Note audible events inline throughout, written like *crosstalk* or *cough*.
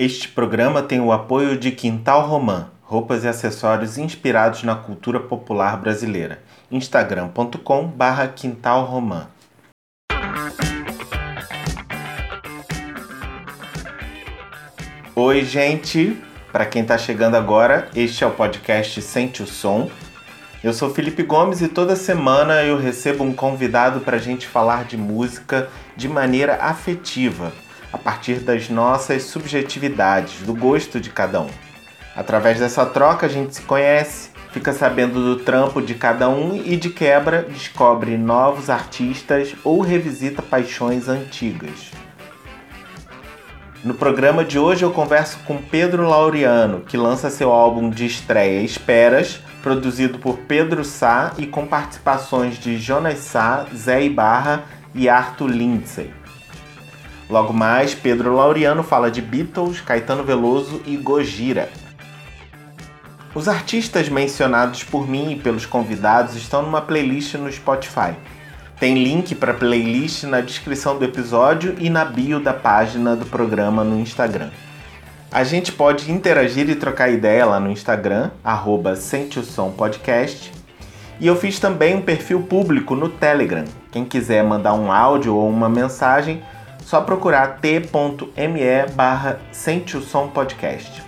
Este programa tem o apoio de Quintal Romã, roupas e acessórios inspirados na cultura popular brasileira. instagram.com barra Quintal Romã. Oi, gente! Para quem está chegando agora, este é o podcast Sente o Som. Eu sou Felipe Gomes e toda semana eu recebo um convidado para a gente falar de música de maneira afetiva a partir das nossas subjetividades, do gosto de cada um. Através dessa troca a gente se conhece, fica sabendo do trampo de cada um e de quebra descobre novos artistas ou revisita paixões antigas. No programa de hoje eu converso com Pedro Laureano, que lança seu álbum de estreia Esperas, produzido por Pedro Sá e com participações de Jonas Sá, Zé Ibarra e Arthur Lindsay. Logo mais, Pedro Laureano fala de Beatles, Caetano Veloso e Gojira. Os artistas mencionados por mim e pelos convidados estão numa playlist no Spotify. Tem link para a playlist na descrição do episódio e na bio da página do programa no Instagram. A gente pode interagir e trocar ideia lá no Instagram, arroba Sente o Som Podcast. E eu fiz também um perfil público no Telegram. Quem quiser mandar um áudio ou uma mensagem, só procurar t.me barra Sente o Som Podcast.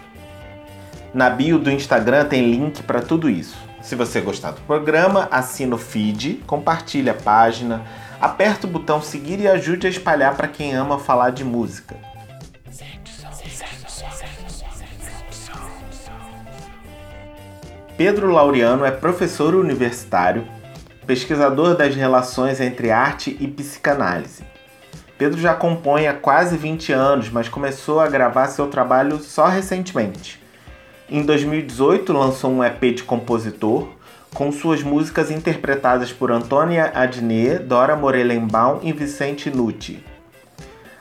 Na bio do Instagram tem link para tudo isso. Se você gostar do programa, assina o feed, compartilhe a página, aperta o botão seguir e ajude a espalhar para quem ama falar de música. Pedro Laureano é professor universitário, pesquisador das relações entre arte e psicanálise Pedro já compõe há quase 20 anos, mas começou a gravar seu trabalho só recentemente. Em 2018, lançou um EP de compositor, com suas músicas interpretadas por Antônia Adnet, Dora Morelenbaum e Vicente Nucci.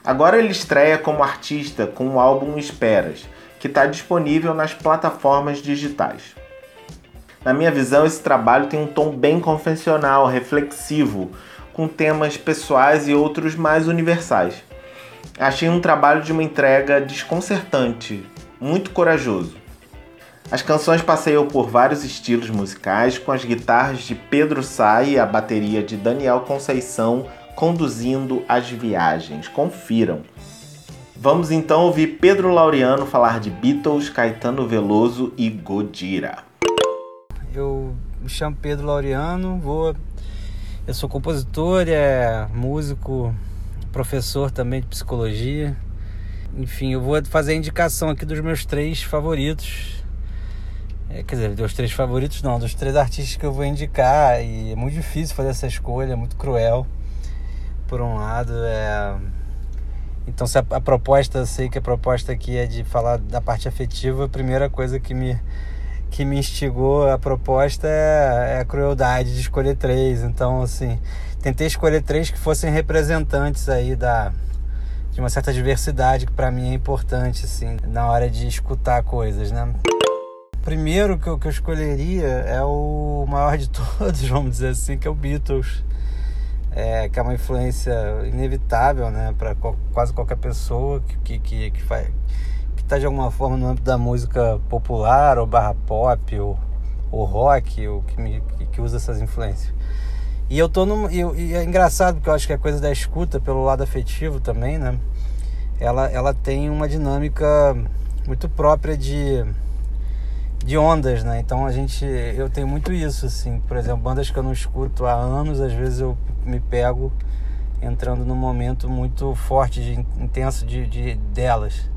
Agora ele estreia como artista com o álbum Esperas, que está disponível nas plataformas digitais. Na minha visão, esse trabalho tem um tom bem convencional, reflexivo, com temas pessoais e outros mais universais. Achei um trabalho de uma entrega desconcertante, muito corajoso. As canções passeiam por vários estilos musicais, com as guitarras de Pedro Sá e a bateria de Daniel Conceição conduzindo as viagens. Confiram. Vamos então ouvir Pedro Laureano falar de Beatles, Caetano Veloso e Godira. Eu me chamo Pedro Laureano, vou eu sou compositor, é músico, professor também de psicologia. Enfim, eu vou fazer a indicação aqui dos meus três favoritos. É, quer dizer, dos três favoritos não, dos três artistas que eu vou indicar. E é muito difícil fazer essa escolha, é muito cruel. Por um lado, é. Então, se a, a proposta, eu sei que a proposta aqui é de falar da parte afetiva, a primeira coisa que me que me instigou a proposta é, é, a crueldade de escolher três. Então, assim, tentei escolher três que fossem representantes aí da de uma certa diversidade que para mim é importante, assim, na hora de escutar coisas, né? Primeiro que eu, que eu escolheria é o maior de *laughs* todos, vamos dizer assim, que é o Beatles. É, que é uma influência inevitável, né, para quase qualquer pessoa que, que, que, que faz está de alguma forma no âmbito da música popular ou barra pop ou, ou rock ou que, me, que, que usa essas influências. E eu tô no. E, e, é engraçado porque eu acho que a coisa da escuta pelo lado afetivo também, né? Ela, ela tem uma dinâmica muito própria de, de ondas, né? Então a gente. Eu tenho muito isso, assim. Por exemplo, bandas que eu não escuto há anos, às vezes eu me pego entrando num momento muito forte, de, intenso de, de delas.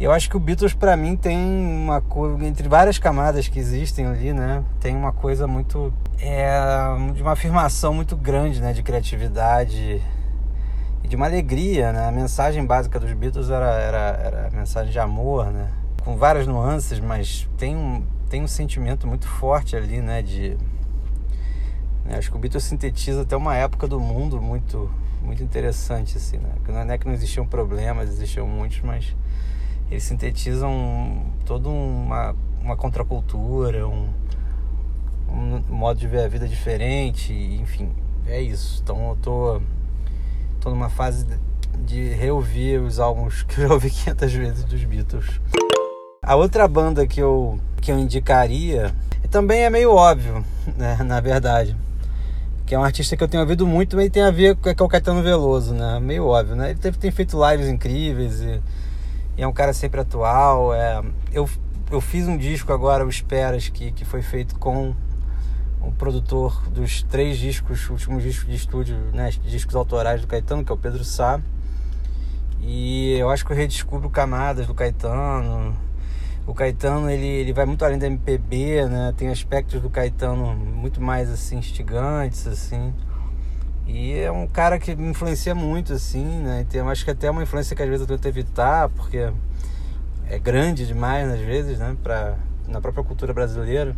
Eu acho que o Beatles para mim tem uma coisa entre várias camadas que existem ali, né? Tem uma coisa muito é, de uma afirmação muito grande, né, de criatividade e de uma alegria, né? A mensagem básica dos Beatles era era, era a mensagem de amor, né? Com várias nuances, mas tem um tem um sentimento muito forte ali, né, de né? acho que o Beatles sintetiza até uma época do mundo muito muito interessante assim, né? Não é que não existiam problemas, existiam muitos, mas eles sintetizam toda uma, uma contracultura, um, um modo de ver a vida diferente, enfim, é isso. Então eu tô, tô numa fase de reouvir os álbuns *laughs* que eu já ouvi 500 vezes dos Beatles. A outra banda que eu, que eu indicaria também é meio óbvio, né, *laughs* na verdade. Que é um artista que eu tenho ouvido muito, mas tem a ver com, com o Caetano Veloso, né? Meio óbvio, né? Ele tem feito lives incríveis e, e, é um cara sempre atual. É, eu, eu fiz um disco agora, o Esperas, que, que foi feito com o produtor dos três discos, últimos discos de estúdio, né, discos autorais do Caetano, que é o Pedro Sá. E eu acho que eu redescubro camadas do Caetano. O Caetano, ele, ele vai muito além da MPB, né? Tem aspectos do Caetano muito mais, assim, instigantes, assim. E é um cara que me influencia muito, assim, né? Tem, acho que até uma influência que às vezes eu tento evitar, porque é grande demais, às vezes, né? Pra, na própria cultura brasileira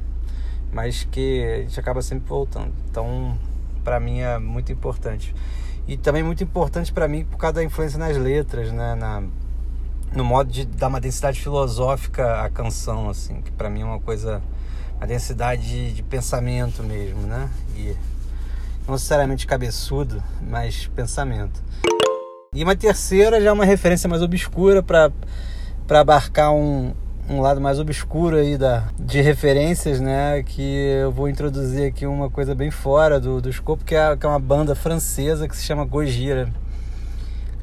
mas que a gente acaba sempre voltando. Então, para mim é muito importante. E também muito importante para mim por causa da influência nas letras, né, na no modo de dar uma densidade filosófica à canção, assim, que para mim é uma coisa uma densidade de, de pensamento mesmo, né? E não necessariamente cabeçudo, mas pensamento. E uma terceira já é uma referência mais obscura para abarcar um, um lado mais obscuro aí da, de referências, né? Que eu vou introduzir aqui uma coisa bem fora do, do escopo, que é, que é uma banda francesa que se chama Gojira.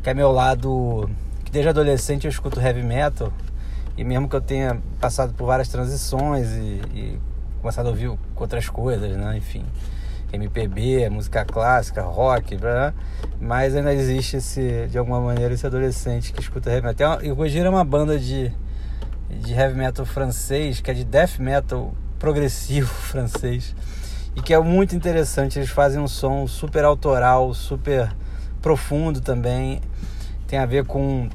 Que é meu lado. que desde adolescente eu escuto heavy metal. E mesmo que eu tenha passado por várias transições e, e começado a ouvir outras coisas, né? Enfim. MPB, música clássica, rock, blá, mas ainda existe esse, de alguma maneira esse adolescente que escuta heavy metal. E o Gojira é uma banda de, de heavy metal francês, que é de death metal progressivo *laughs* francês, e que é muito interessante. Eles fazem um som super autoral, super profundo também. Tem a ver com.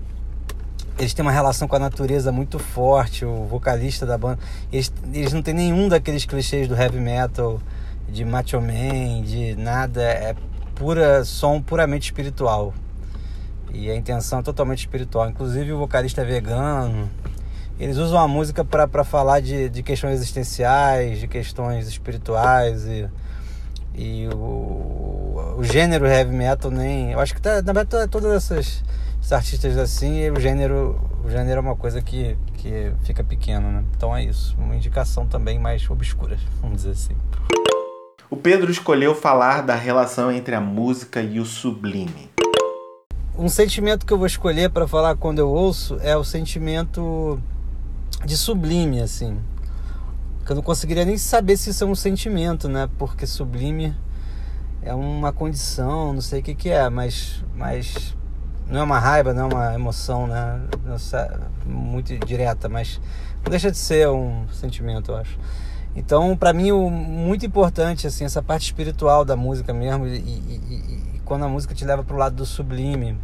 Eles têm uma relação com a natureza muito forte. O vocalista da banda. Eles, eles não têm nenhum daqueles clichês do heavy metal, de macho man, de nada. É pura som puramente espiritual. E a intenção é totalmente espiritual. Inclusive o vocalista é vegano. Eles usam a música para falar de, de questões existenciais, de questões espirituais e, e o, o gênero heavy metal nem. Eu acho que tá, na verdade todas essas, artistas assim, o gênero, o gênero é uma coisa que, que fica pequeno, né? Então é isso. Uma indicação também mais obscura, vamos dizer assim. O Pedro escolheu falar da relação entre a música e o sublime. Um sentimento que eu vou escolher para falar quando eu ouço é o sentimento de sublime, assim. Que eu não conseguiria nem saber se isso é um sentimento, né? Porque sublime é uma condição, não sei o que, que é, mas, mas não é uma raiva, não é uma emoção, né? muito direta, mas não deixa de ser um sentimento, eu acho. Então, para mim, o muito importante assim essa parte espiritual da música mesmo e, e, e quando a música te leva para o lado do sublime,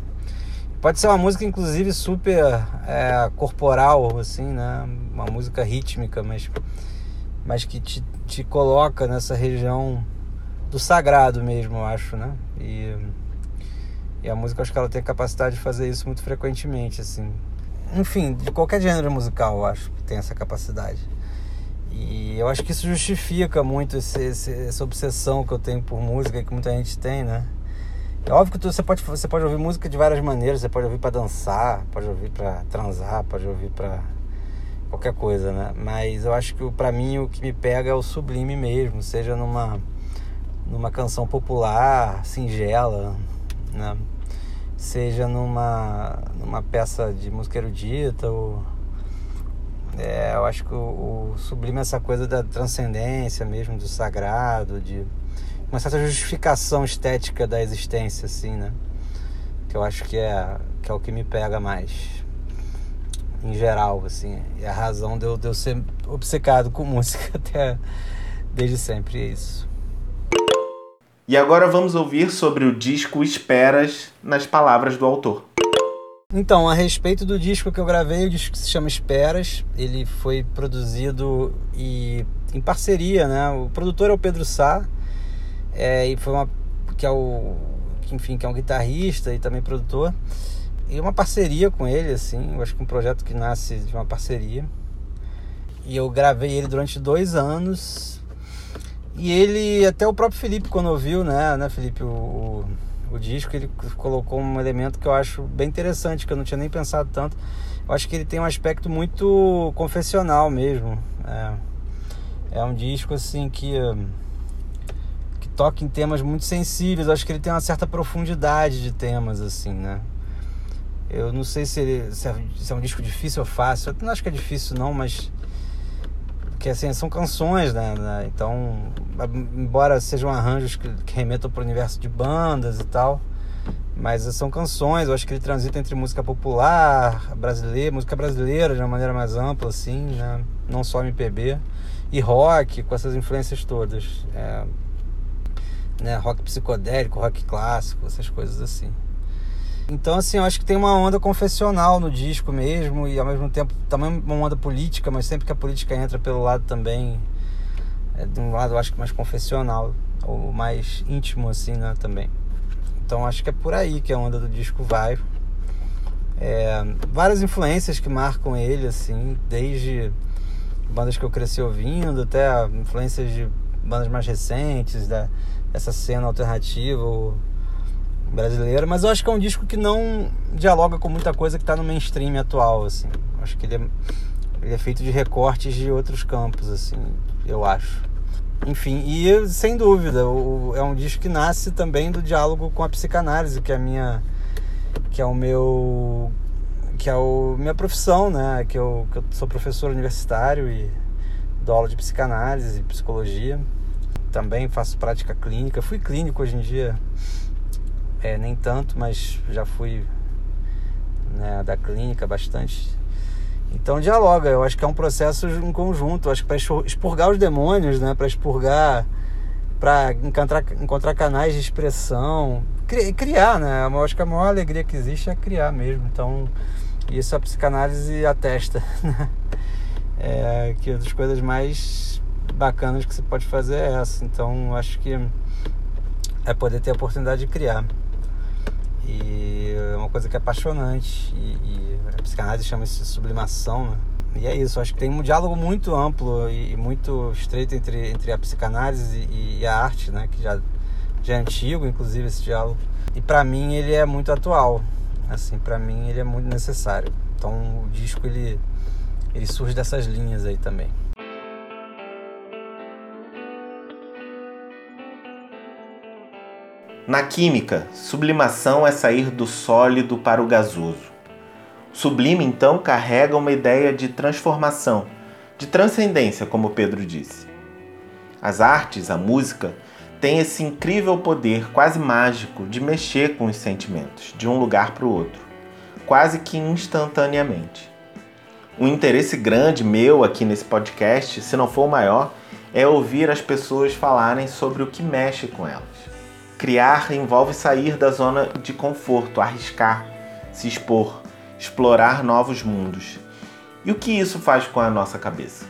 Pode ser uma música, inclusive, super é, corporal, assim, né? Uma música rítmica, mas, mas que te, te coloca nessa região do sagrado mesmo, eu acho, né? E, e a música, acho que ela tem a capacidade de fazer isso muito frequentemente, assim. Enfim, de qualquer gênero musical, eu acho que tem essa capacidade. E eu acho que isso justifica muito esse, esse, essa obsessão que eu tenho por música, que muita gente tem, né? É óbvio que você pode, você pode ouvir música de várias maneiras. Você pode ouvir para dançar, pode ouvir para transar, pode ouvir para qualquer coisa, né? Mas eu acho que para mim o que me pega é o sublime mesmo, seja numa numa canção popular, singela, né? Seja numa numa peça de música erudita ou é, eu acho que o, o sublime é essa coisa da transcendência mesmo, do sagrado, de uma certa justificação estética da existência, assim, né? Que eu acho que é, que é o que me pega mais. Em geral, assim. E a razão de eu, de eu ser obcecado com *laughs* música até desde sempre, é isso. E agora vamos ouvir sobre o disco Esperas nas palavras do autor. Então, a respeito do disco que eu gravei, o disco se chama Esperas. Ele foi produzido e em parceria, né? O produtor é o Pedro Sá, é, e foi uma que é o que, enfim que é um guitarrista e também produtor e uma parceria com ele assim eu acho que um projeto que nasce de uma parceria e eu gravei ele durante dois anos e ele até o próprio Felipe quando ouviu né né Felipe o, o disco, ele colocou um elemento que eu acho bem interessante, que eu não tinha nem pensado tanto. Eu acho que ele tem um aspecto muito confessional mesmo. É, é um disco assim que, que toca em temas muito sensíveis. Eu acho que ele tem uma certa profundidade de temas, assim, né? Eu não sei se, ele, se, é, se é um disco difícil ou fácil. Eu não acho que é difícil, não, mas que assim são canções, né, né? Então, embora sejam arranjos que, que remetam para o universo de bandas e tal, mas são canções. Eu acho que ele transita entre música popular brasileira, música brasileira de uma maneira mais ampla, assim, né? Não só MPB e rock com essas influências todas, é, né? Rock psicodélico, rock clássico, essas coisas assim. Então, assim, eu acho que tem uma onda confessional no disco mesmo, e ao mesmo tempo também uma onda política, mas sempre que a política entra pelo lado também, é de um lado eu acho que mais confessional, ou mais íntimo, assim, né, também. Então, acho que é por aí que a onda do disco vai. É, várias influências que marcam ele, assim, desde bandas que eu cresci ouvindo, até influências de bandas mais recentes, da, dessa cena alternativa, ou, brasileira, mas eu acho que é um disco que não dialoga com muita coisa que está no mainstream atual, assim. Acho que ele é, ele é feito de recortes de outros campos, assim, eu acho. Enfim, e sem dúvida, o, é um disco que nasce também do diálogo com a psicanálise, que é a minha que é o meu que é o minha profissão, né? Que eu, que eu sou professor universitário e dou aula de psicanálise e psicologia. Também faço prática clínica. Fui clínico hoje em dia é, nem tanto, mas já fui né, da clínica bastante. Então dialoga, eu acho que é um processo em conjunto, acho que para expurgar os demônios, né, para expurgar, para encontrar, encontrar canais de expressão, criar, né? Eu acho que a maior alegria que existe é criar mesmo. Então, isso a psicanálise atesta, *laughs* né? É, que uma das coisas mais bacanas que você pode fazer é essa. Então, acho que é poder ter a oportunidade de criar. E é uma coisa que é apaixonante. E, e a psicanálise chama isso de sublimação, né? E é isso, acho que tem um diálogo muito amplo e, muito estreito entre, entre a psicanálise e, e a arte, né? Que já, já é antigo, inclusive, esse diálogo. E para mim ele é muito atual. Assim, para mim ele é muito necessário. Então o disco ele, ele surge dessas linhas aí também. Na química, sublimação é sair do sólido para o gasoso. Sublime, então, carrega uma ideia de transformação, de transcendência, como Pedro disse. As artes, a música, têm esse incrível poder quase mágico de mexer com os sentimentos, de um lugar para o outro, quase que instantaneamente. Um interesse grande meu aqui nesse podcast, se não for o maior, é ouvir as pessoas falarem sobre o que mexe com elas. Criar envolve sair da zona de conforto, arriscar, se expor, explorar novos mundos. E o que isso faz com a nossa cabeça?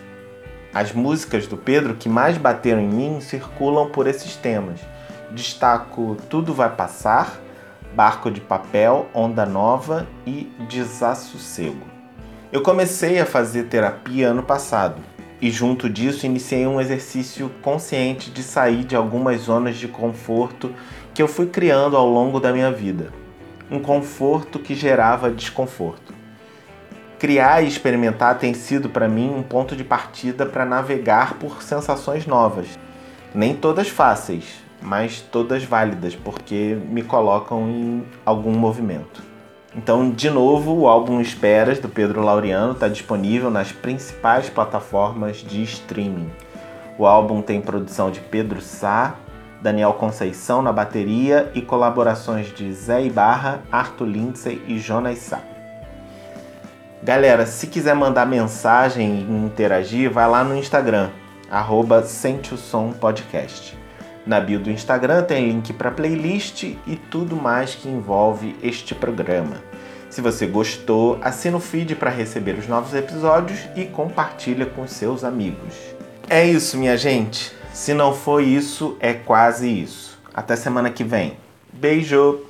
As músicas do Pedro que mais bateram em mim circulam por esses temas. Destaco Tudo Vai Passar, Barco de Papel, Onda Nova e Desassossego. Eu comecei a fazer terapia ano passado e junto disso iniciei um exercício consciente de sair de algumas zonas de conforto que eu fui criando ao longo da minha vida. Um conforto que gerava desconforto. Criar e experimentar tem sido para mim um ponto de partida para navegar por sensações novas. Nem todas fáceis, mas todas válidas, porque me colocam em algum movimento. Então, de novo, o álbum Esperas do Pedro Laureano está disponível nas principais plataformas de streaming. O álbum tem produção de Pedro Sá, Daniel Conceição na bateria e colaborações de Zé Ibarra, Arthur Lindsay e Jonas Sá. Galera, se quiser mandar mensagem e interagir, vai lá no Instagram, arroba Sente o Som Podcast. Na bio do Instagram tem link para playlist e tudo mais que envolve este programa. Se você gostou, assina o feed para receber os novos episódios e compartilha com seus amigos. É isso, minha gente. Se não foi isso, é quase isso. Até semana que vem. Beijo!